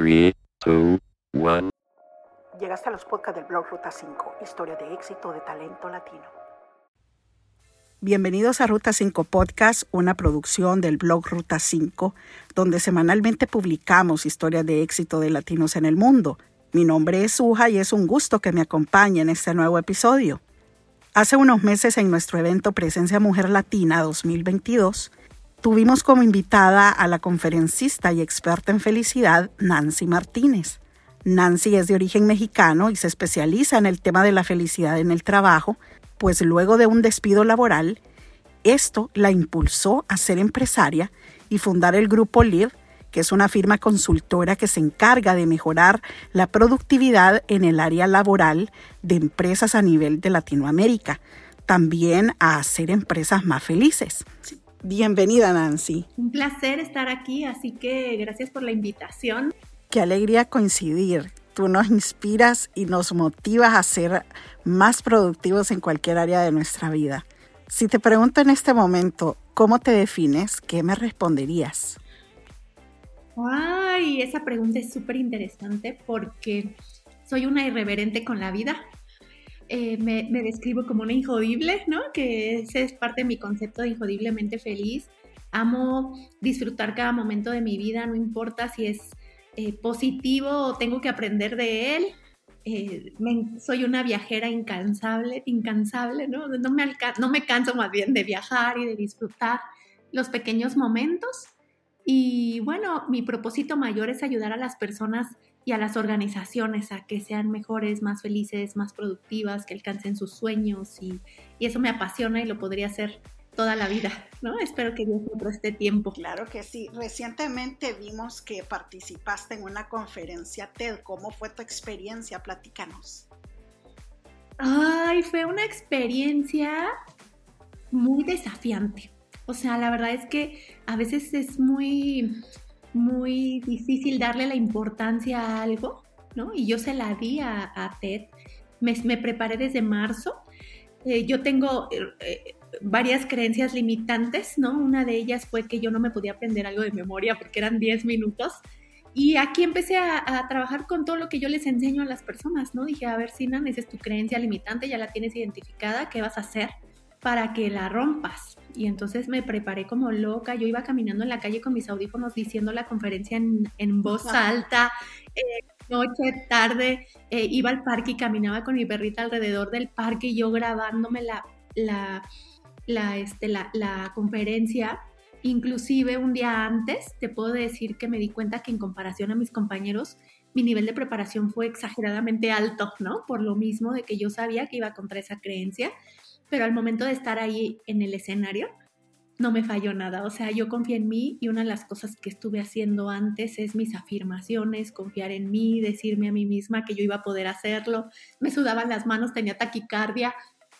3, 2, 1. Llegaste a los podcasts del blog Ruta 5, historia de éxito de talento latino. Bienvenidos a Ruta 5 Podcast, una producción del blog Ruta 5, donde semanalmente publicamos historias de éxito de latinos en el mundo. Mi nombre es Suja y es un gusto que me acompañe en este nuevo episodio. Hace unos meses en nuestro evento Presencia Mujer Latina 2022, tuvimos como invitada a la conferencista y experta en felicidad Nancy Martínez. Nancy es de origen mexicano y se especializa en el tema de la felicidad en el trabajo, pues luego de un despido laboral, esto la impulsó a ser empresaria y fundar el grupo LIV, que es una firma consultora que se encarga de mejorar la productividad en el área laboral de empresas a nivel de Latinoamérica, también a hacer empresas más felices. Bienvenida, Nancy. Un placer estar aquí, así que gracias por la invitación. Qué alegría coincidir. Tú nos inspiras y nos motivas a ser más productivos en cualquier área de nuestra vida. Si te pregunto en este momento, ¿cómo te defines? ¿Qué me responderías? Ay, esa pregunta es súper interesante porque soy una irreverente con la vida. Eh, me, describo como una injodible, ¿no? Que ese es parte de mi concepto de injodiblemente feliz. Amo disfrutar cada momento de mi vida, no importa si es eh, positivo o tengo que aprender de él. Eh, soy una viajera incansable, incansable, ¿no? No me, no me canso más bien de viajar y de disfrutar los pequeños momentos. Y bueno, mi propósito mayor es ayudar a las personas y a las organizaciones a que sean mejores, más felices, más productivas, que alcancen sus sueños y, eso me apasiona y lo podría hacer toda la vida, ¿no? Espero que Dios me preste tiempo. Claro que sí. Recientemente vimos que participaste en una conferencia TED. ¿Cómo fue tu experiencia? Platícanos. Ay, fue una experiencia muy desafiante. O sea, la verdad es que a veces es muy muy difícil darle la importancia a algo, ¿no? Y yo se la di a, Ted, me, preparé desde marzo. Eh, yo tengo eh, varias creencias limitantes, ¿no? Una de ellas fue que yo no me podía aprender algo de memoria porque eran 10 minutos. Y aquí empecé a, a, trabajar con todo lo que yo les enseño a las personas, ¿no? Dije, a ver, Sinan, esa es tu creencia limitante, ya la tienes identificada, ¿qué vas a hacer para que la rompas? Y entonces me preparé como loca. Yo iba caminando en la calle con mis audífonos diciendo la conferencia en, voz alta, eh, noche, tarde. Eh, iba al parque y caminaba con mi perrita alrededor del parque y yo grabándome la, la, la, este, la, la conferencia. Inclusive un día antes, te puedo decir que me di cuenta que en comparación a mis compañeros, mi nivel de preparación fue exageradamente alto, ¿no? Por lo mismo de que yo sabía que iba contra esa creencia pero al momento de estar ahí en el escenario, no me falló nada. O sea, yo confié en mí y una de las cosas que estuve haciendo antes es mis afirmaciones, confiar en mí, decirme a mí misma que yo iba a poder hacerlo. Me sudaban las manos, tenía taquicardia.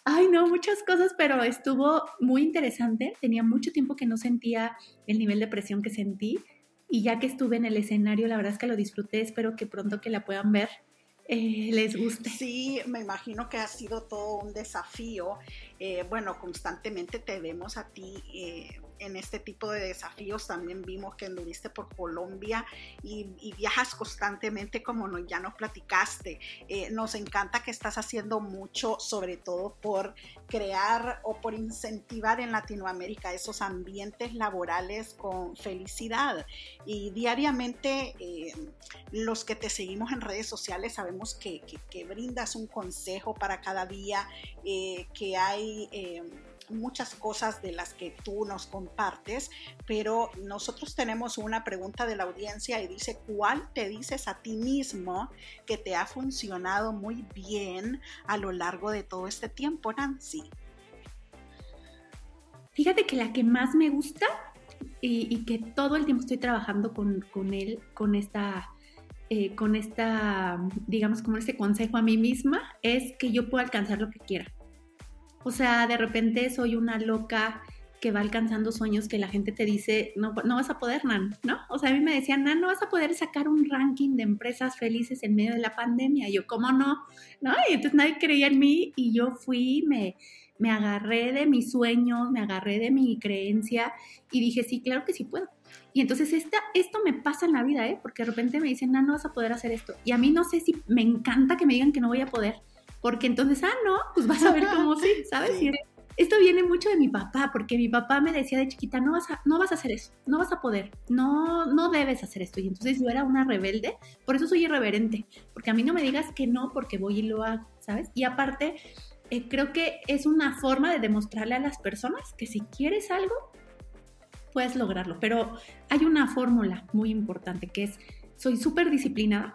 Ay, no, muchas cosas, pero estuvo muy interesante. Tenía mucho tiempo que no sentía el nivel de presión que sentí. Y ya que estuve en el escenario, la verdad es que lo disfruté. Espero que pronto que la puedan ver eh, les guste. Sí, me imagino que ha sido todo un desafío. Eh, bueno, constantemente te vemos a ti eh, en este tipo de desafíos. También vimos que anduviste por Colombia y, viajas constantemente como ya nos platicaste. Eh, nos encanta que estás haciendo mucho, sobre todo por crear o por incentivar en Latinoamérica esos ambientes laborales con felicidad. Y diariamente eh, los que te seguimos en redes sociales sabemos que, brindas un consejo para cada día, eh, que hay muchas cosas de las que tú nos compartes, pero nosotros tenemos una pregunta de la audiencia y dice, ¿cuál te dices a ti mismo que te ha funcionado muy bien a lo largo de todo este tiempo, Nancy? Fíjate que la que más me gusta y, que todo el tiempo estoy trabajando con, él, con esta... Eh, con esta, digamos, como este consejo a mí misma, es que yo puedo alcanzar lo que quiera. O sea, de repente soy una loca que va alcanzando sueños que la gente te dice, no, no vas a poder, Nan, ¿no? O sea, a mí me decían, Nan, no vas a poder sacar un ranking de empresas felices en medio de la pandemia. Y yo, ¿cómo no? ¿No? Y entonces nadie creía en mí y yo fui, me, me agarré de mis sueños, me agarré de mi creencia y dije, sí, claro que sí puedo. Y entonces esta, esto me pasa en la vida, ¿eh? Porque de repente me dicen, no, no vas a poder hacer esto. Y a mí no sé si me encanta que me digan que no voy a poder, porque entonces, ah, no, pues vas a ver cómo sí, ¿sabes? esto viene mucho de mi papá, porque mi papá me decía de chiquita, no vas a, no vas a hacer eso, no vas a poder, no, no debes hacer esto. Y entonces yo era una rebelde, por eso soy irreverente, porque a mí no me digas que no, porque voy y lo hago, ¿sabes? Y aparte, eh, creo que es una forma de demostrarle a las personas que si quieres algo, puedes lograrlo. Pero hay una fórmula muy importante que es, soy súper disciplinada,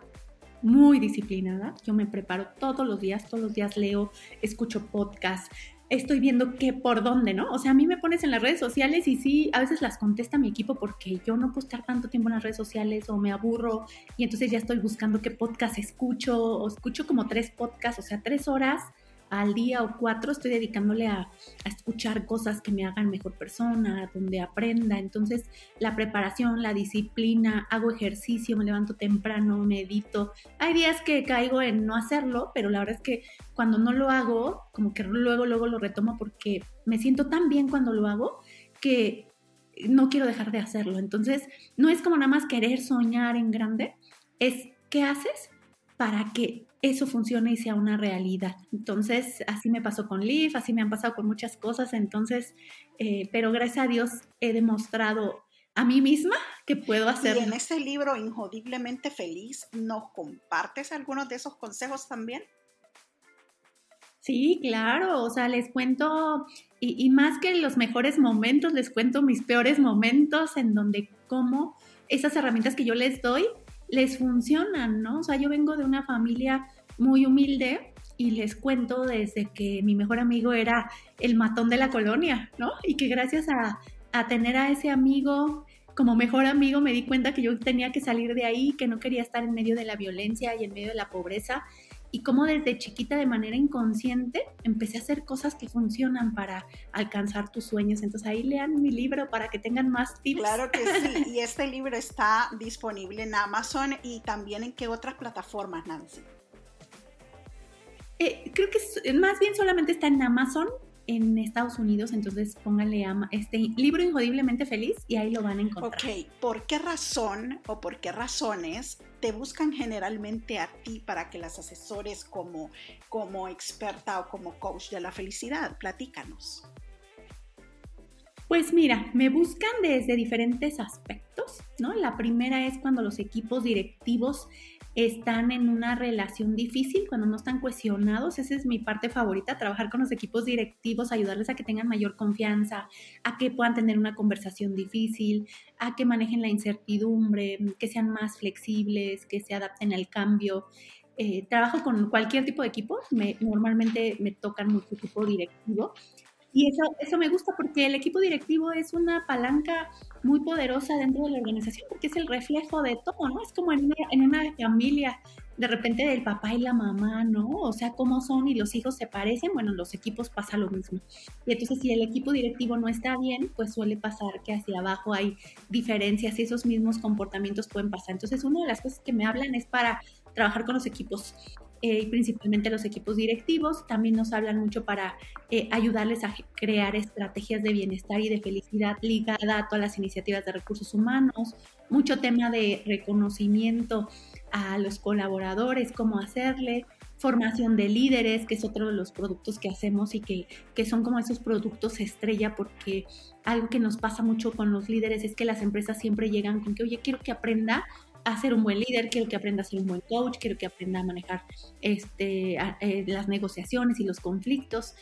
muy disciplinada. Yo me preparo todos los días, todos los días leo, escucho podcasts, estoy viendo qué por dónde, ¿no? O sea, a mí me pones en las redes sociales y sí, a veces las contesta mi equipo porque yo no puedo estar tanto tiempo en las redes sociales o me aburro y entonces ya estoy buscando qué podcast escucho o escucho como tres podcasts, o sea, tres horas al día o cuatro estoy dedicándole a, escuchar cosas que me hagan mejor persona, donde aprenda. Entonces, la preparación, la disciplina, hago ejercicio, me levanto temprano, medito. Hay días que caigo en no hacerlo, pero la verdad es que cuando no lo hago, como que luego, luego lo retomo porque me siento tan bien cuando lo hago que no quiero dejar de hacerlo. Entonces, no es como nada más querer soñar en grande, es qué haces para que eso funcione y sea una realidad. Entonces, así me pasó con Leaf, así me han pasado con muchas cosas, entonces, eh, pero gracias a Dios he demostrado a mí misma que puedo hacerlo. Y en ese libro, Injodiblemente Feliz, ¿nos compartes algunos de esos consejos también? Sí, claro, o sea, les cuento, y, y, más que los mejores momentos, les cuento mis peores momentos en donde como esas herramientas que yo les doy les funcionan, ¿no? O sea, yo vengo de una familia muy humilde y les cuento desde que mi mejor amigo era el matón de la colonia, ¿no? Y que gracias a, tener a ese amigo como mejor amigo me di cuenta que yo tenía que salir de ahí, que no quería estar en medio de la violencia y en medio de la pobreza y como desde chiquita de manera inconsciente empecé a hacer cosas que funcionan para alcanzar tus sueños. Entonces ahí lean mi libro para que tengan más tips. Claro que sí, y este libro está disponible en Amazon y también en qué otras plataformas, Nancy. Eh, creo que más bien solamente está en Amazon en Estados Unidos, entonces pónganle a este libro Injodiblemente Feliz y ahí lo van a encontrar. Ok, ¿por qué razón o por qué razones te buscan generalmente a ti para que las asesores como, como experta o como coach de la felicidad? Platícanos. Pues mira, me buscan desde diferentes aspectos, ¿no? La primera es cuando los equipos directivos están en una relación difícil, cuando no están cuestionados. Esa es mi parte favorita, trabajar con los equipos directivos, ayudarles a que tengan mayor confianza, a que puedan tener una conversación difícil, a que manejen la incertidumbre, que sean más flexibles, que se adapten al cambio. Eh, trabajo con cualquier tipo de equipo, normalmente me tocan mucho equipo directivo y eso, eso me gusta porque el equipo directivo es una palanca muy poderosa dentro de la organización porque es el reflejo de todo, ¿no? Es como en una, en una familia, de repente del papá y la mamá, ¿no? O sea, cómo son y los hijos se parecen, bueno, en los equipos pasa lo mismo. Y entonces si el equipo directivo no está bien, pues suele pasar que hacia abajo hay diferencias y esos mismos comportamientos pueden pasar. Entonces, una de las cosas que me hablan es para trabajar con los equipos eh, principalmente los equipos directivos. También nos hablan mucho para eh, ayudarles a crear estrategias de bienestar y de felicidad ligada a todas las iniciativas de recursos humanos, mucho tema de reconocimiento a los colaboradores, cómo hacerle, formación de líderes, que es otro de los productos que hacemos y que, que son como esos productos estrella, porque algo que nos pasa mucho con los líderes es que las empresas siempre llegan con que, oye, quiero que aprenda a ser un buen líder, quiero que aprenda a ser un buen coach, quiero que aprenda a manejar este, eh, las negociaciones y los conflictos.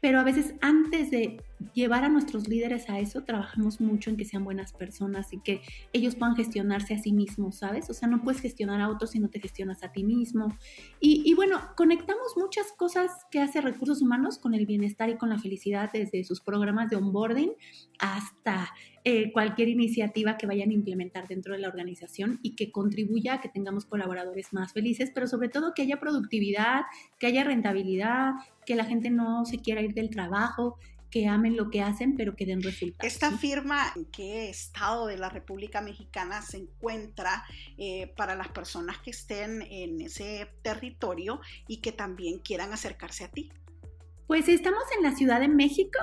Pero a veces antes de llevar a nuestros líderes a eso, trabajamos mucho en que sean buenas personas y que ellos puedan gestionarse a sí mismos, ¿sabes? O sea, no puedes gestionar a otros si no te gestionas a ti mismo. Y, y bueno, conectamos muchas cosas que hace recursos humanos con el bienestar y con la felicidad desde sus programas de onboarding hasta eh, cualquier iniciativa que vayan a implementar dentro de la organización y que contribuya a que tengamos colaboradores más felices, pero sobre todo que haya productividad, que haya rentabilidad, que la gente no se quiera ir del trabajo, que amen lo que hacen, pero que den resultados. ¿Esta firma en qué estado de la República Mexicana se encuentra eh, para las personas que estén en ese territorio y que también quieran acercarse a ti? Pues estamos en la Ciudad de México,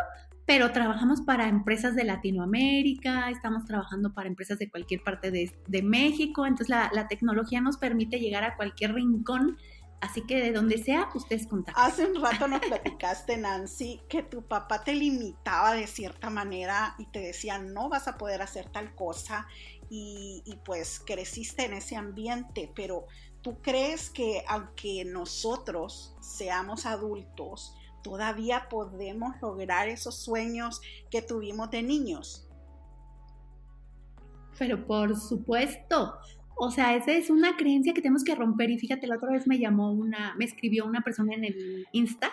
pero trabajamos para empresas de Latinoamérica, estamos trabajando para empresas de cualquier parte de, México, entonces la, la, tecnología nos permite llegar a cualquier rincón, así que de donde sea, ustedes contacten. Hace un rato nos platicaste, Nancy, que tu papá te limitaba de cierta manera y te decía, no vas a poder hacer tal cosa, y, y pues creciste en ese ambiente, pero tú crees que aunque nosotros seamos adultos, todavía podemos lograr esos sueños que tuvimos de niños. Pero por supuesto, o sea, esa es una creencia que tenemos que romper. Y fíjate, la otra vez me llamó una, me escribió una persona en el Insta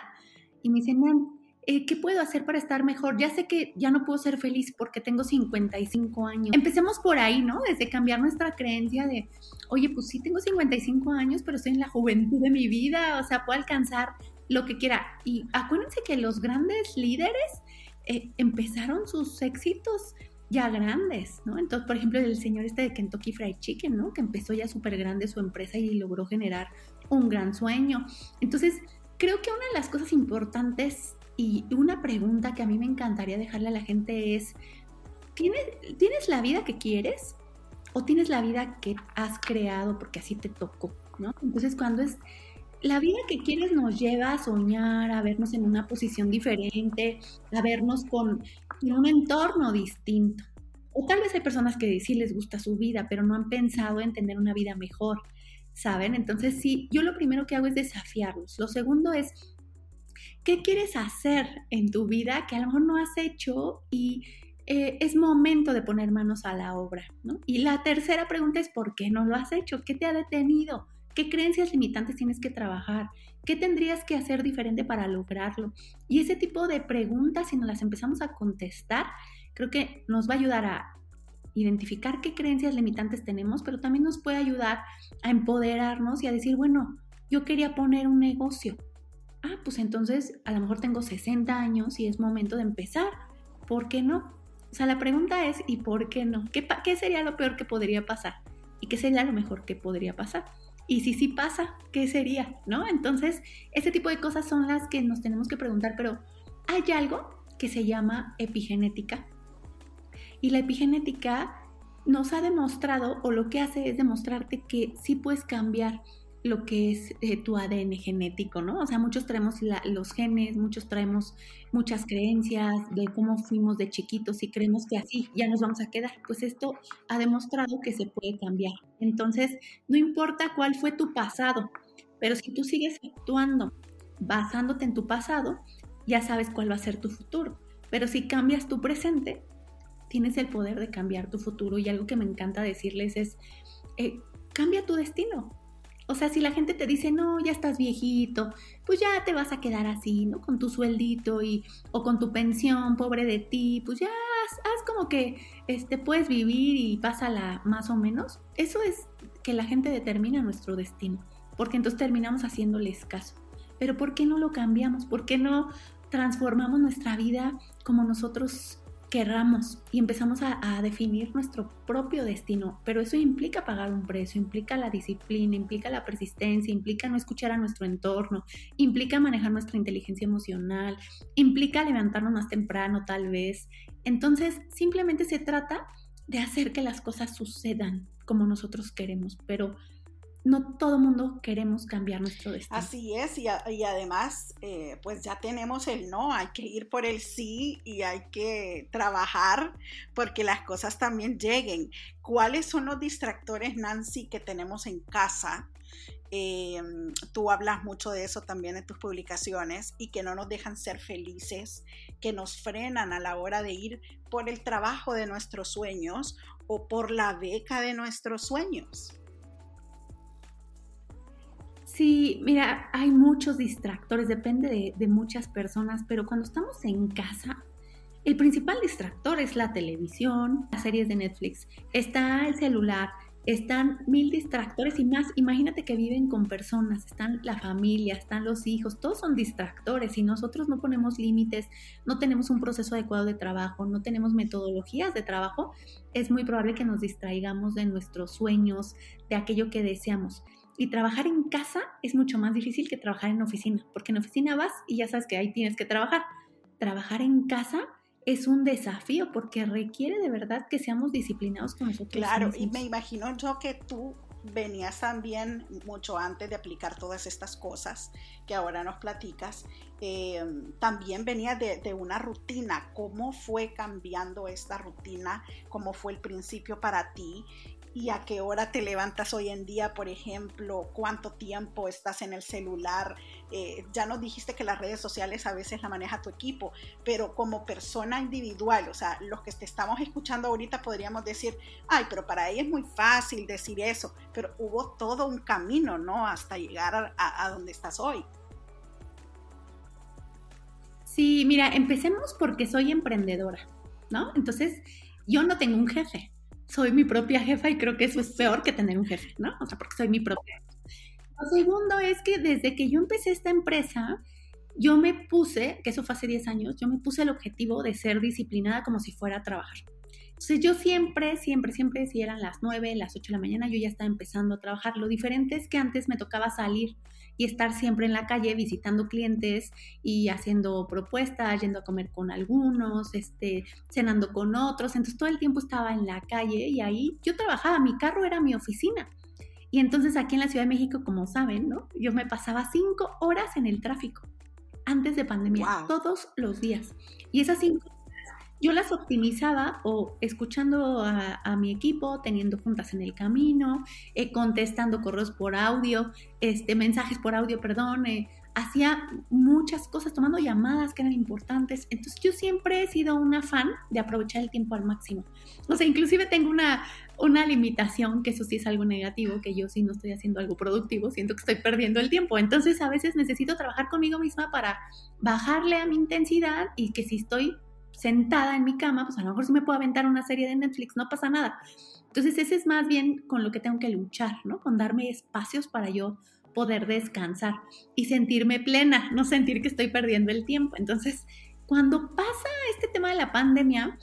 y me dice, eh, ¿qué puedo hacer para estar mejor? Ya sé que ya no puedo ser feliz porque tengo 55 años. Empecemos por ahí, ¿no? Desde cambiar nuestra creencia de, oye, pues sí, tengo 55 años, pero estoy en la juventud de mi vida, o sea, puedo alcanzar lo que quiera. Y acuérdense que los grandes líderes eh, empezaron sus éxitos ya grandes, ¿no? Entonces, por ejemplo, el señor este de Kentucky Fried Chicken, ¿no? Que empezó ya súper grande su empresa y logró generar un gran sueño. Entonces, creo que una de las cosas importantes y una pregunta que a mí me encantaría dejarle a la gente es, ¿tienes, ¿tienes la vida que quieres? ¿O tienes la vida que has creado porque así te tocó? ¿no? Entonces, cuando es la vida que quieres nos lleva a soñar, a vernos en una posición diferente, a vernos con un entorno distinto. O tal vez hay personas que sí les gusta su vida, pero no han pensado en tener una vida mejor, ¿saben? Entonces sí, yo lo primero que hago es desafiarlos. Lo segundo es, ¿qué quieres hacer en tu vida que a lo mejor no has hecho y eh, es momento de poner manos a la obra? ¿no? Y la tercera pregunta es, ¿por qué no lo has hecho? ¿Qué te ha detenido? ¿Qué creencias limitantes tienes que trabajar? ¿Qué tendrías que hacer diferente para lograrlo? Y ese tipo de preguntas, si nos las empezamos a contestar, creo que nos va a ayudar a identificar qué creencias limitantes tenemos, pero también nos puede ayudar a empoderarnos y a decir, bueno, yo quería poner un negocio. Ah, pues entonces a lo mejor tengo 60 años y es momento de empezar. ¿Por qué no? O sea, la pregunta es, ¿y por qué no? ¿Qué, qué sería lo peor que podría pasar? ¿Y qué sería lo mejor que podría pasar? Y si sí pasa, ¿qué sería? ¿No? Entonces, ese tipo de cosas son las que nos tenemos que preguntar, pero hay algo que se llama epigenética. Y la epigenética nos ha demostrado, o lo que hace es demostrarte que sí puedes cambiar lo que es eh, tu ADN genético, ¿no? O sea, muchos traemos los genes, muchos traemos muchas creencias de cómo fuimos de chiquitos y creemos que así ya nos vamos a quedar. Pues esto ha demostrado que se puede cambiar. Entonces, no importa cuál fue tu pasado, pero si tú sigues actuando basándote en tu pasado, ya sabes cuál va a ser tu futuro. Pero si cambias tu presente, tienes el poder de cambiar tu futuro. Y algo que me encanta decirles es, eh, cambia tu destino o sea, si la gente te dice, no, ya estás viejito, pues ya te vas a quedar así, ¿no? Con tu sueldito y, o con tu pensión, pobre de ti, pues ya haz, como que este, puedes vivir y pásala más o menos. Eso es que la gente determina nuestro destino, porque entonces terminamos haciéndoles caso. Pero ¿por qué no lo cambiamos? ¿Por qué no transformamos nuestra vida como nosotros querramos y empezamos a, definir nuestro propio destino, pero eso implica pagar un precio, implica la disciplina, implica la persistencia, implica no escuchar a nuestro entorno, implica manejar nuestra inteligencia emocional, implica levantarnos más temprano tal vez. Entonces, simplemente se trata de hacer que las cosas sucedan como nosotros queremos, pero no todo mundo queremos cambiar nuestro destino. Así es, y, además, eh, pues ya tenemos el no, hay que ir por el sí y hay que trabajar porque las cosas también lleguen. ¿Cuáles son los distractores, Nancy, que tenemos en casa? Em, tú hablas mucho de eso también en tus publicaciones y que no nos dejan ser felices, que nos frenan a la hora de ir por el trabajo de nuestros sueños o por la beca de nuestros sueños. Sí, mira, hay muchos distractores, depende de, muchas personas, pero cuando estamos en casa, el principal distractor es la televisión, las series de Netflix, está el celular, están mil distractores y más. Imagínate que viven con personas, están la familia, están los hijos, todos son distractores. Si nosotros no ponemos límites, no tenemos un proceso adecuado de trabajo, no tenemos metodologías de trabajo, es muy probable que nos distraigamos de nuestros sueños, de aquello que deseamos. Y trabajar en casa es mucho más difícil que trabajar en oficina, porque en oficina vas y ya sabes que ahí tienes que trabajar. Trabajar en casa es un desafío porque requiere de verdad que seamos disciplinados con nosotros. Claro, y me imagino yo que tú venías también mucho antes de aplicar todas estas cosas que ahora nos platicas, eh, también venía de, de, una rutina. ¿Cómo fue cambiando esta rutina? ¿Cómo fue el principio para ti? Y a qué hora te levantas hoy en día, por ejemplo, cuánto tiempo estás en el celular. Eh, ya nos dijiste que las redes sociales a veces la maneja tu equipo, pero como persona individual, o sea, los que te estamos escuchando ahorita podríamos decir, ay, pero para ella es muy fácil decir eso, pero hubo todo un camino, ¿no? Hasta llegar a, a donde estás hoy. Sí, mira, empecemos porque soy emprendedora, ¿no? Entonces, yo no tengo un jefe soy mi propia jefa y creo que eso es peor que tener un jefe, ¿no? O sea, porque soy mi propia. Lo segundo es que desde que yo empecé esta empresa, yo me puse, que eso fue hace 10 años, yo me puse el objetivo de ser disciplinada como si fuera a trabajar. Entonces yo siempre, siempre, siempre, si eran las 9, las 8 de la mañana, yo ya estaba empezando a trabajar. Lo diferente es que antes me tocaba salir y estar siempre en la calle visitando clientes y haciendo propuestas, yendo a comer con algunos, este, cenando con otros. Entonces todo el tiempo estaba en la calle y ahí yo trabajaba, mi carro era mi oficina. Y entonces aquí en la Ciudad de México, como saben, ¿no? Yo me pasaba cinco horas en el tráfico antes de pandemia, todos los días. Y esas cinco yo las optimizaba o escuchando a, mi equipo, teniendo juntas en el camino, eh, contestando correos por audio, este, mensajes por audio, perdón, eh, hacía muchas cosas, tomando llamadas que eran importantes. Entonces yo siempre he sido una fan de aprovechar el tiempo al máximo. O sea, inclusive tengo una, una limitación, que eso sí es algo negativo, que yo sí no estoy haciendo algo productivo, siento que estoy perdiendo el tiempo. Entonces a veces necesito trabajar conmigo misma para bajarle a mi intensidad y que si estoy sentada en mi cama, pues a lo mejor si me puedo aventar una serie de Netflix, no pasa nada. Entonces ese es más bien con lo que tengo que luchar, ¿no? Con darme espacios para yo poder descansar y sentirme plena, no sentir que estoy perdiendo el tiempo. Entonces, cuando pasa este tema de la pandemia,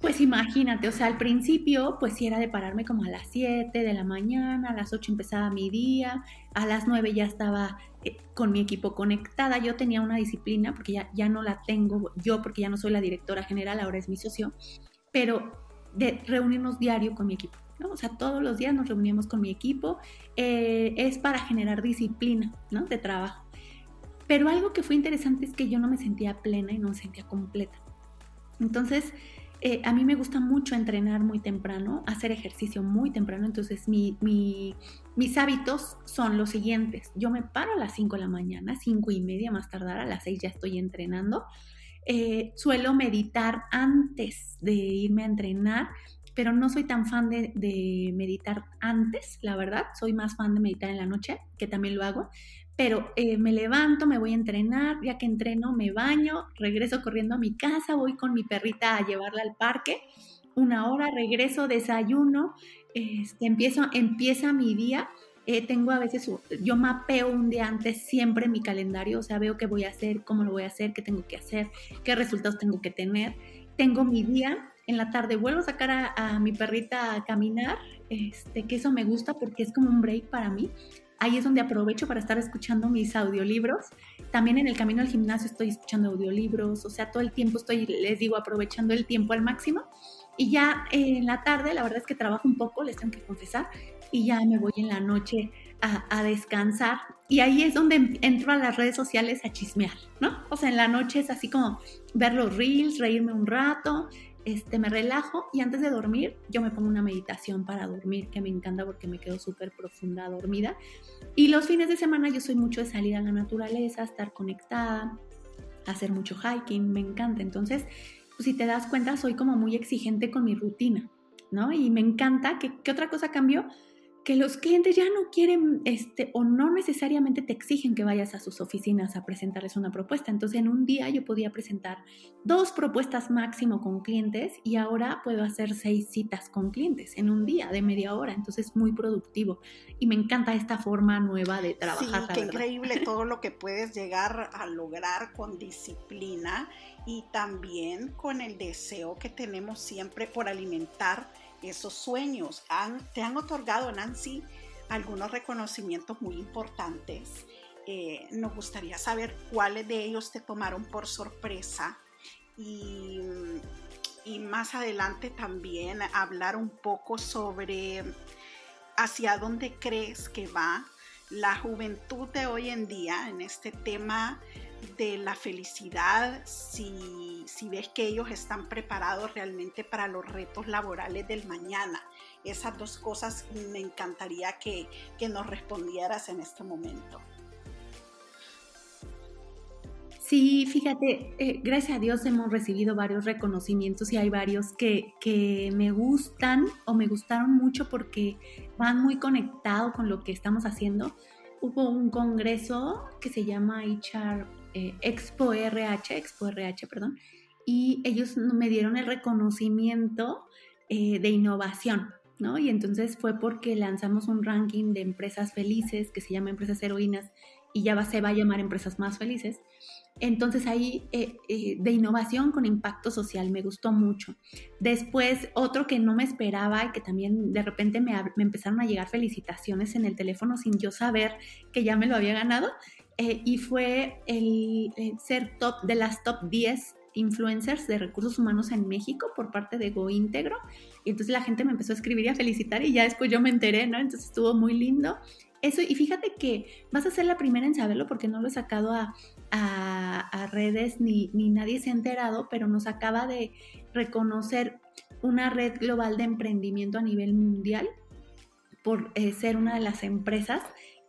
pues imagínate, o sea, al principio, pues sí era de pararme como a las 7 de la mañana, a las 8 empezaba mi día, a las 9 ya estaba eh, con mi equipo conectada. Yo tenía una disciplina, porque ya, ya no la tengo yo, porque ya no soy la directora general, ahora es mi socio, pero de reunirnos diario con mi equipo. ¿no? O sea, todos los días nos reuníamos con mi equipo, eh, es para generar disciplina ¿no? de trabajo. Pero algo que fue interesante es que yo no me sentía plena y no me sentía completa. Entonces, eh, a mí me gusta mucho entrenar muy temprano, hacer ejercicio muy temprano, entonces mis hábitos son los siguientes. Yo me paro a las 5 de la mañana, 5 y media más tardar, a las 6 ya estoy entrenando. Eh, suelo meditar antes de irme a entrenar, pero no soy tan fan de, meditar antes, la verdad. Soy más fan de meditar en la noche, que también lo hago pero eh, me levanto, me voy a entrenar, ya que entreno me baño, regreso corriendo a mi casa, voy con mi perrita a llevarla al parque, una hora, regreso, desayuno, este, empiezo, empieza mi día. Eh, tengo a veces, yo mapeo un día antes siempre mi calendario, o sea, veo qué voy a hacer, cómo lo voy a hacer, qué tengo que hacer, qué resultados tengo que tener. Tengo mi día, en la tarde vuelvo a sacar a, mi perrita a caminar, este, que eso me gusta porque es como un break para mí ahí es donde aprovecho para estar escuchando mis audiolibros. También en el camino al gimnasio estoy escuchando audiolibros, o sea, todo el tiempo estoy, les digo, aprovechando el tiempo al máximo. Y ya en la tarde, la verdad es que trabajo un poco, les tengo que confesar, y ya me voy en la noche a, descansar. Y ahí es donde entro a las redes sociales a chismear, ¿no? O sea, en la noche es así como ver los reels, reírme un rato, este, me relajo y antes de dormir yo me pongo una meditación para dormir que me encanta porque me quedo súper profunda dormida. Y los fines de semana yo soy mucho de salir a la naturaleza, estar conectada, hacer mucho hiking, me encanta. Entonces, pues, si te das cuenta, soy como muy exigente con mi rutina, ¿no? Y me encanta que, ¿qué otra cosa cambió? Que los clientes ya no quieren este, o no necesariamente te exigen que vayas a sus oficinas a presentarles una propuesta. Entonces en un día yo podía presentar dos propuestas máximo con clientes y ahora puedo hacer seis citas con clientes en un día de media hora. Entonces muy productivo y me encanta esta forma nueva de trabajar. Sí, qué increíble todo lo que puedes llegar a lograr con disciplina y también con el deseo que tenemos siempre por alimentar esos sueños. te han otorgado, Nancy, algunos reconocimientos muy importantes. Eh, nos gustaría saber cuáles de ellos te tomaron por sorpresa y, y más adelante también hablar un poco sobre hacia dónde crees que va la juventud de hoy en día en este tema de la felicidad, si, si, ves que ellos están preparados realmente para los retos laborales del mañana. Esas dos cosas me encantaría que, que nos respondieras en este momento. Sí, fíjate, eh, gracias a Dios hemos recibido varios reconocimientos y hay varios que, que, me gustan o me gustaron mucho porque van muy conectados con lo que estamos haciendo. Hubo un congreso que se llama HR eh, Expo RH, Expo RH, perdón, y ellos me dieron el reconocimiento eh, de innovación, ¿no? Y entonces fue porque lanzamos un ranking de empresas felices que se llama Empresas Heroínas y ya se va a llamar Empresas Más Felices. Entonces ahí eh, de innovación con impacto social me gustó mucho. Después otro que no me esperaba y que también de repente me, empezaron a llegar felicitaciones en el teléfono sin yo saber que ya me lo había ganado eh, y fue el, ser top de las top 10 influencers de recursos humanos en México por parte de GoIntegro. Y entonces la gente me empezó a escribir y a felicitar y ya después yo me enteré, ¿no? Entonces estuvo muy lindo. Eso, y fíjate que vas a ser la primera en saberlo porque no lo he sacado a, a, redes ni, ni, nadie se ha enterado, pero nos acaba de reconocer una red global de emprendimiento a nivel mundial por eh, ser una de las empresas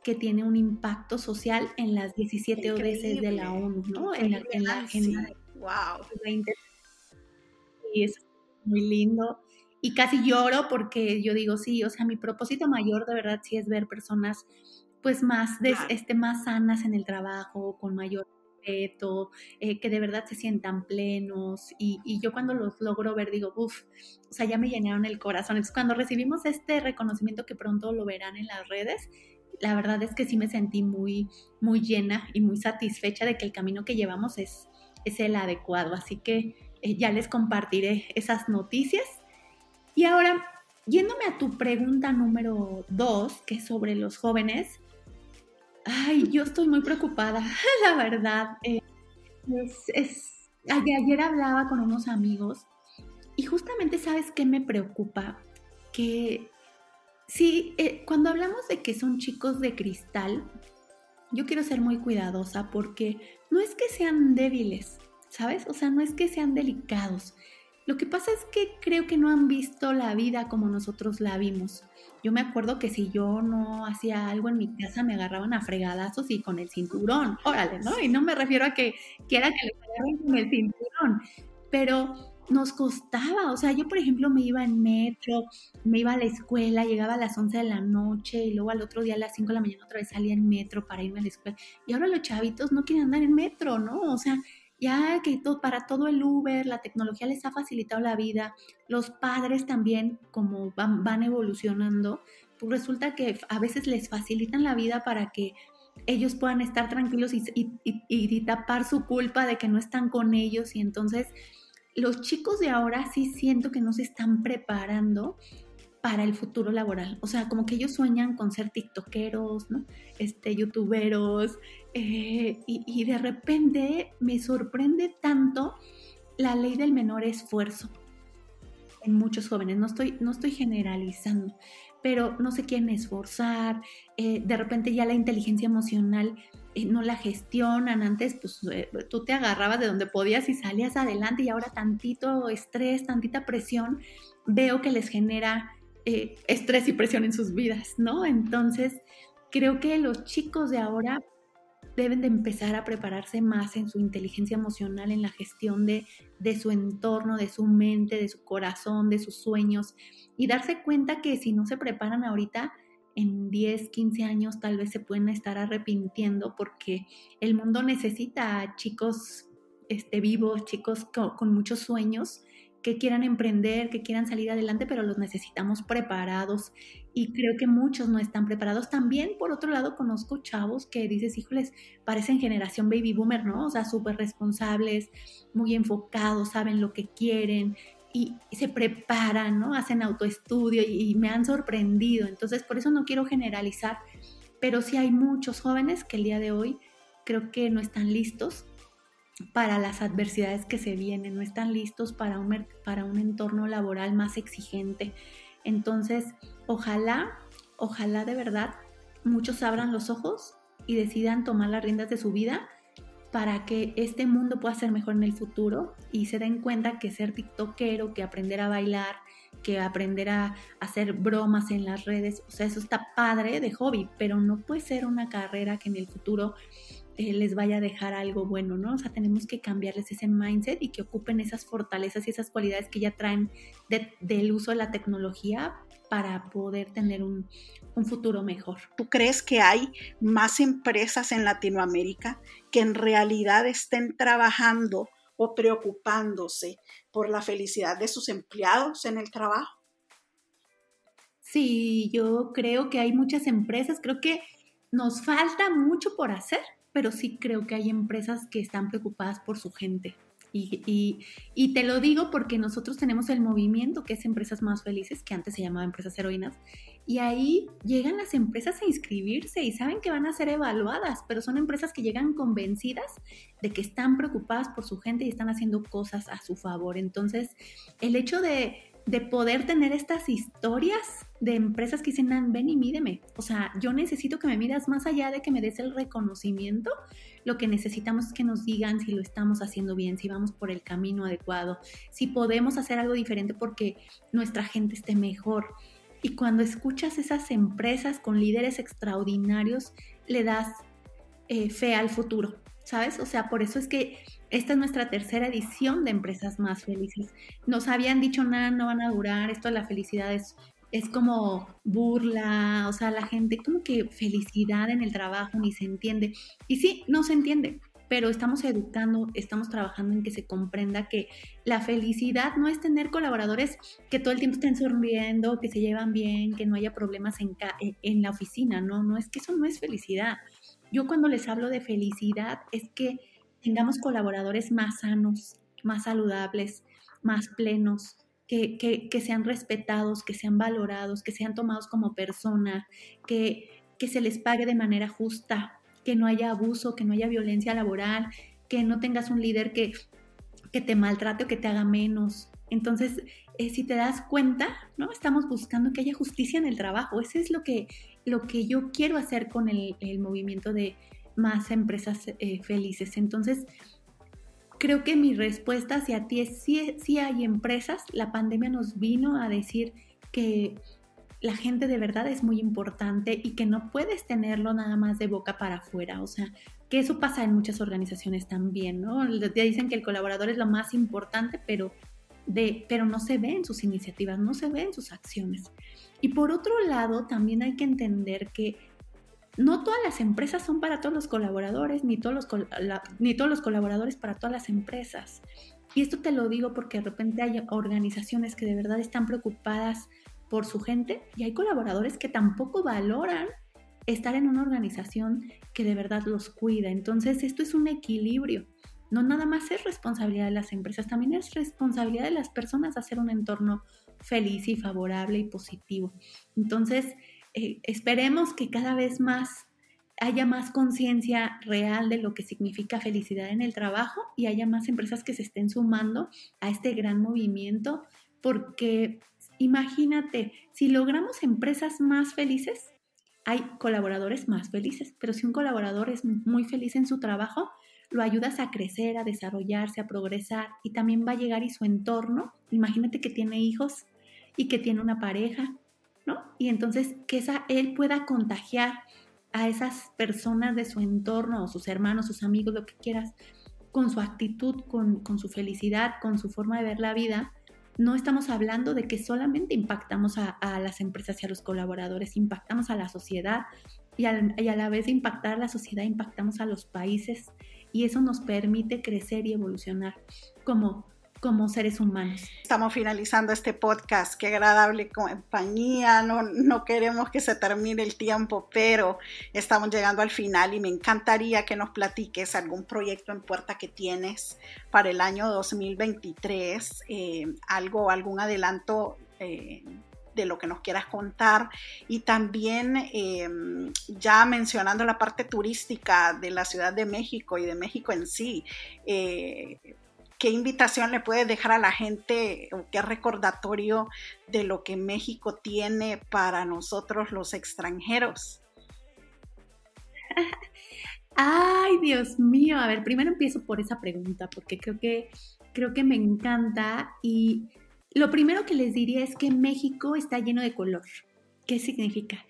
que tiene un impacto social en las 17 ODS de la ONU, ¿no? En la, en la. Wow. Y es muy lindo. Y casi lloro porque yo digo, sí, o sea, mi propósito mayor de verdad sí es ver personas pues más, este, más sanas en el trabajo, con mayor respeto, eh, que de verdad se sientan plenos. Y, y, yo cuando los logro ver digo, uff, o sea, ya me llenaron el corazón. Entonces cuando recibimos este reconocimiento que pronto lo verán en las redes, la verdad es que sí me sentí muy, muy llena y muy satisfecha de que el camino que llevamos es, es el adecuado. Así que eh, ya les compartiré esas noticias. Y ahora, yéndome a tu pregunta número dos, que es sobre los jóvenes, Ay, yo estoy muy preocupada, la verdad. Eh, es, ayer hablaba con unos amigos y justamente sabes qué me preocupa, que sí, eh, cuando hablamos de que son chicos de cristal, yo quiero ser muy cuidadosa porque no es que sean débiles, ¿sabes? O sea, no es que sean delicados. Lo que pasa es que creo que no han visto la vida como nosotros la vimos. Yo me acuerdo que si yo no hacía algo en mi casa me agarraban a fregadazos y con el cinturón, órale, ¿no? Y no me refiero a que quiera que les agarren con el cinturón, pero nos costaba, o sea, yo por ejemplo me iba en metro, me iba a la escuela, llegaba a las 11 de la noche y luego al otro día a las 5 de la mañana otra vez salía en metro para irme a la escuela. Y ahora los chavitos no quieren andar en metro, ¿no? O sea, ya que todo, para todo el Uber, la tecnología les ha facilitado la vida, los padres también, como van, van evolucionando, pues resulta que a veces les facilitan la vida para que ellos puedan estar tranquilos y, tapar su culpa de que no están con ellos. Y entonces los chicos de ahora sí siento que no se están preparando para el futuro laboral. O sea, como que ellos sueñan con ser tiktokeros. Este, youtuberos, eh, y, de repente me sorprende tanto la ley del menor esfuerzo en muchos jóvenes. No estoy, no estoy generalizando, pero no se quieren esforzar. Eh, de repente ya la inteligencia emocional eh, no la gestionan. Antes, pues tú te agarrabas de donde podías y salías adelante, y ahora tantito estrés, tantita presión, veo que les genera eh, estrés y presión en sus vidas, ¿no? Entonces, creo que los chicos de ahora deben de empezar a prepararse más en su inteligencia emocional, en la gestión de, de, su entorno, de su mente, de su corazón, de sus sueños y darse cuenta que si no se preparan ahorita, en 10, 15 años tal vez se pueden estar arrepintiendo porque el mundo necesita chicos este, vivos, chicos con muchos sueños que quieran emprender, que quieran salir adelante, pero los necesitamos preparados y creo que muchos no están preparados. También, por otro lado, conozco chavos que dices, híjoles, parecen generación baby boomer, ¿no? O sea, súper responsables, muy enfocados, saben lo que quieren y, se preparan, ¿no? Hacen autoestudio y, me han sorprendido. Entonces, por eso no quiero generalizar, pero sí hay muchos jóvenes que el día de hoy creo que no están listos para las adversidades que se vienen, no están listos para un, para un entorno laboral más exigente. Entonces, ojalá, ojalá de verdad muchos abran los ojos y decidan tomar las riendas de su vida para que este mundo pueda ser mejor en el futuro y se den cuenta que ser tiktokero, que aprender a bailar, que aprender a hacer bromas en las redes, o sea, eso está padre de hobby, pero no puede ser una carrera que en el futuro eh, les vaya a dejar algo bueno, ¿no? O sea, tenemos que cambiarles ese mindset y que ocupen esas fortalezas y esas cualidades que ya traen del uso de la tecnología para poder tener un, un, futuro mejor. ¿Tú crees que hay más empresas en Latinoamérica que en realidad estén trabajando o preocupándose por la felicidad de sus empleados en el trabajo? Sí, yo creo que hay muchas empresas, creo que nos falta mucho por hacer, pero sí creo que hay empresas que están preocupadas por su gente. Y, y, te lo digo porque nosotros tenemos el movimiento que es Empresas Más Felices, que antes se llamaba Empresas Heroínas, y ahí llegan las empresas a inscribirse y saben que van a ser evaluadas, pero son empresas que llegan convencidas de que están preocupadas por su gente y están haciendo cosas a su favor. Entonces, el hecho de de poder tener estas historias de empresas que dicen, ven y mídeme. O sea, yo necesito que me miras más allá de que me des el reconocimiento. Lo que necesitamos es que nos digan si lo estamos haciendo bien, si vamos por el camino adecuado, si podemos hacer algo diferente porque nuestra gente esté mejor. Y cuando escuchas esas empresas con líderes extraordinarios, le das eh, fe al futuro, ¿sabes? O sea, por eso es que esta es nuestra tercera edición de Empresas Más Felices. Nos habían dicho, nada, no van a durar, esto de la felicidad es, es como burla, o sea, la gente como que felicidad en el trabajo ni se entiende. Y sí, no se entiende, pero estamos educando, estamos trabajando en que se comprenda que la felicidad no es tener colaboradores que todo el tiempo estén sonriendo, que se llevan bien, que no haya problemas en, en la oficina, no, no es que eso no es felicidad. Yo cuando les hablo de felicidad es que tengamos colaboradores más sanos, más saludables, más plenos, que, que, sean respetados, que sean valorados, que sean tomados como persona, que, que se les pague de manera justa, que no haya abuso, que no haya violencia laboral, que no tengas un líder que, que te maltrate o que te haga menos. Entonces, eh, si te das cuenta, ¿no? Estamos buscando que haya justicia en el trabajo. Eso es lo que, lo que yo quiero hacer con el, el movimiento de, más empresas eh, felices. Entonces, creo que mi respuesta hacia ti es sí, hay empresas. La pandemia nos vino a decir que la gente de verdad es muy importante y que no puedes tenerlo nada más de boca para afuera. O sea, que eso pasa en muchas organizaciones también, ¿no? Te dicen que el colaborador es lo más importante, pero, de, pero no se ve en sus iniciativas, no se ve en sus acciones. Y por otro lado, también hay que entender que no todas las empresas son para todos los colaboradores, ni todos los, colaboradores para todas las empresas. Y esto te lo digo porque de repente hay organizaciones que de verdad están preocupadas por su gente y hay colaboradores que tampoco valoran estar en una organización que de verdad los cuida. Entonces, esto es un equilibrio. No nada más es responsabilidad de las empresas, también es responsabilidad de las personas hacer un entorno feliz y favorable y positivo. Entonces, eh, esperemos que cada vez más haya más conciencia real de lo que significa felicidad en el trabajo y haya más empresas que se estén sumando a este gran movimiento, porque imagínate, si logramos empresas más felices, hay colaboradores más felices, pero si un colaborador es muy feliz en su trabajo, lo ayudas a crecer, a desarrollarse, a progresar y también va a llegar y su entorno, imagínate que tiene hijos y que tiene una pareja y entonces que esa, él pueda contagiar a esas personas de su entorno, sus hermanos, sus amigos, lo que quieras, con su actitud, con, su felicidad, con su forma de ver la vida, no estamos hablando de que solamente impactamos a, las empresas y a los colaboradores, impactamos a la sociedad y, y a la vez de impactar a la sociedad impactamos a los países. Y eso nos permite crecer y evolucionar como, como seres humanos. Estamos finalizando este podcast, qué agradable compañía, no, no queremos que se termine el tiempo, pero estamos llegando al final y me encantaría que nos platiques algún proyecto en puerta que tienes para el año 2023, eh, algo, algún adelanto. Eh, de lo que nos quieras contar y también em, ya mencionando la parte turística de la Ciudad de México y de México en sí. Eh, ¿Qué invitación le puedes dejar a la gente o qué recordatorio de lo que México tiene para nosotros los extranjeros? Ay, Dios mío. A ver, primero empiezo por esa pregunta porque creo que creo que me encanta y lo primero que les diría es que México está lleno de color. ¿Qué significa?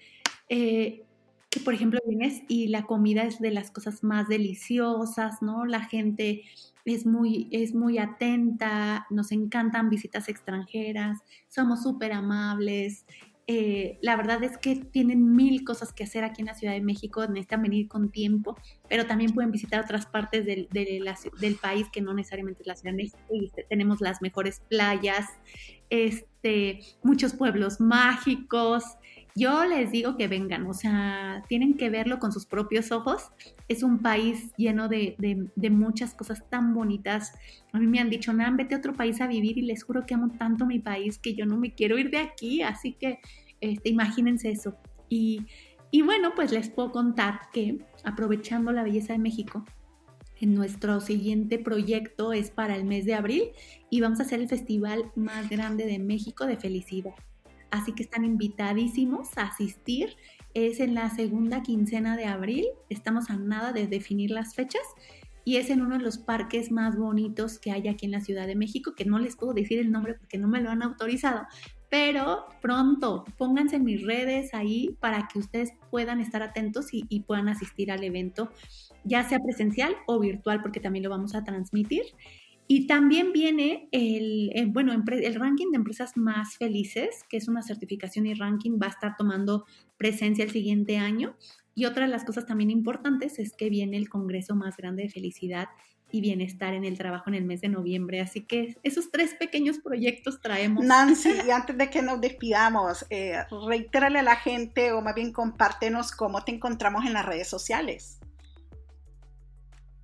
Eh, que por ejemplo vienes y la comida es de las cosas más deliciosas, ¿no? La gente es muy, es muy atenta, nos encantan visitas extranjeras, somos súper amables. Eh, la verdad es que tienen mil cosas que hacer aquí en la Ciudad de México, necesitan venir con tiempo, pero también pueden visitar otras partes del, del país que no necesariamente es la Ciudad de México. tenemos las mejores playas, este, muchos pueblos mágicos, yo les digo que vengan, o sea, tienen que verlo con sus propios ojos. Es un país lleno de, muchas cosas tan bonitas. A mí me han dicho, Nan, vete a otro país a vivir y les juro que amo tanto mi país que yo no me quiero ir de aquí, así que este, imagínense eso. Y, y bueno, pues les puedo contar que aprovechando la belleza de México, en nuestro siguiente proyecto es para el mes de abril y vamos a hacer el festival más grande de México de felicidad así que están invitadísimos a asistir. Es en la segunda quincena de abril, estamos a nada de definir las fechas y es en uno de los parques más bonitos que hay aquí en la Ciudad de México, que no les puedo decir el nombre porque no me lo han autorizado, pero pronto pónganse en mis redes ahí para que ustedes puedan estar atentos y, puedan asistir al evento, ya sea presencial o virtual, porque también lo vamos a transmitir. Y también viene el, eh, bueno, el ranking de empresas más felices, que es una certificación y ranking, va a estar tomando presencia el siguiente año. Y otra de las cosas también importantes es que viene el Congreso más grande de felicidad y bienestar en el trabajo en el mes de noviembre. Así que esos tres pequeños proyectos traemos. Nancy, y antes de que nos despidamos, eh, reitérale a la gente o más bien compártenos cómo te encontramos en las redes sociales.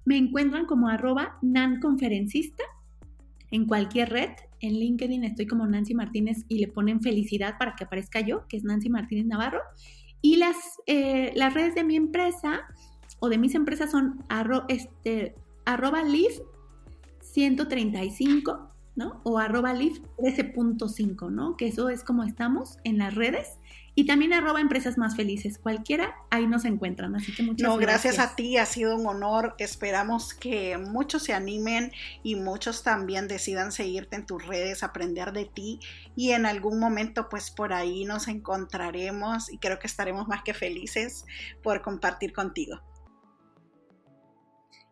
Me encuentran como arroba nanconferencista en cualquier red. En LinkedIn estoy como Nancy Martínez y le ponen felicidad para que aparezca yo, que es Nancy Martínez Navarro. Y las, eh, las redes de mi empresa o de mis empresas son arro, este, arroba live 135, ¿no? O arroba live 13.5, ¿no? Que eso es como estamos en las redes. Y también arroba empresas más felices. Cualquiera, ahí nos encuentran. Así que muchas no, gracias. a ti, ha sido un honor. Esperamos que muchos se animen y muchos también decidan seguirte en tus redes, aprender de ti. Y en algún momento, pues por ahí nos encontraremos y creo que estaremos más que felices por compartir contigo.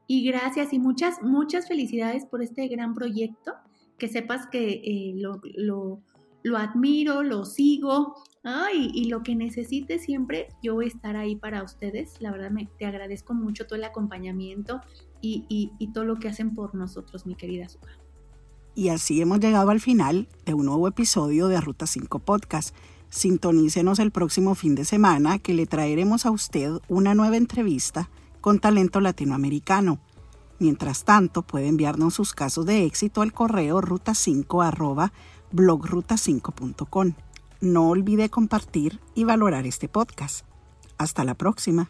Y gracias y muchas, muchas felicidades por este gran proyecto. Que sepas que eh, lo, lo, lo admiro, lo sigo, Ay, y lo que necesite siempre, yo voy a estar ahí para ustedes. La verdad, me, te agradezco mucho todo el acompañamiento y, todo lo que hacen por nosotros, mi querida Suja. Y así hemos llegado al final de un nuevo episodio de Ruta 5 Podcast. Sintonícenos el próximo fin de semana que le traeremos a usted una nueva entrevista con talento latinoamericano. Mientras tanto, puede enviarnos sus casos de éxito al correo ruta5 blogruta5.com. No olvide compartir y valorar este podcast. Hasta la próxima.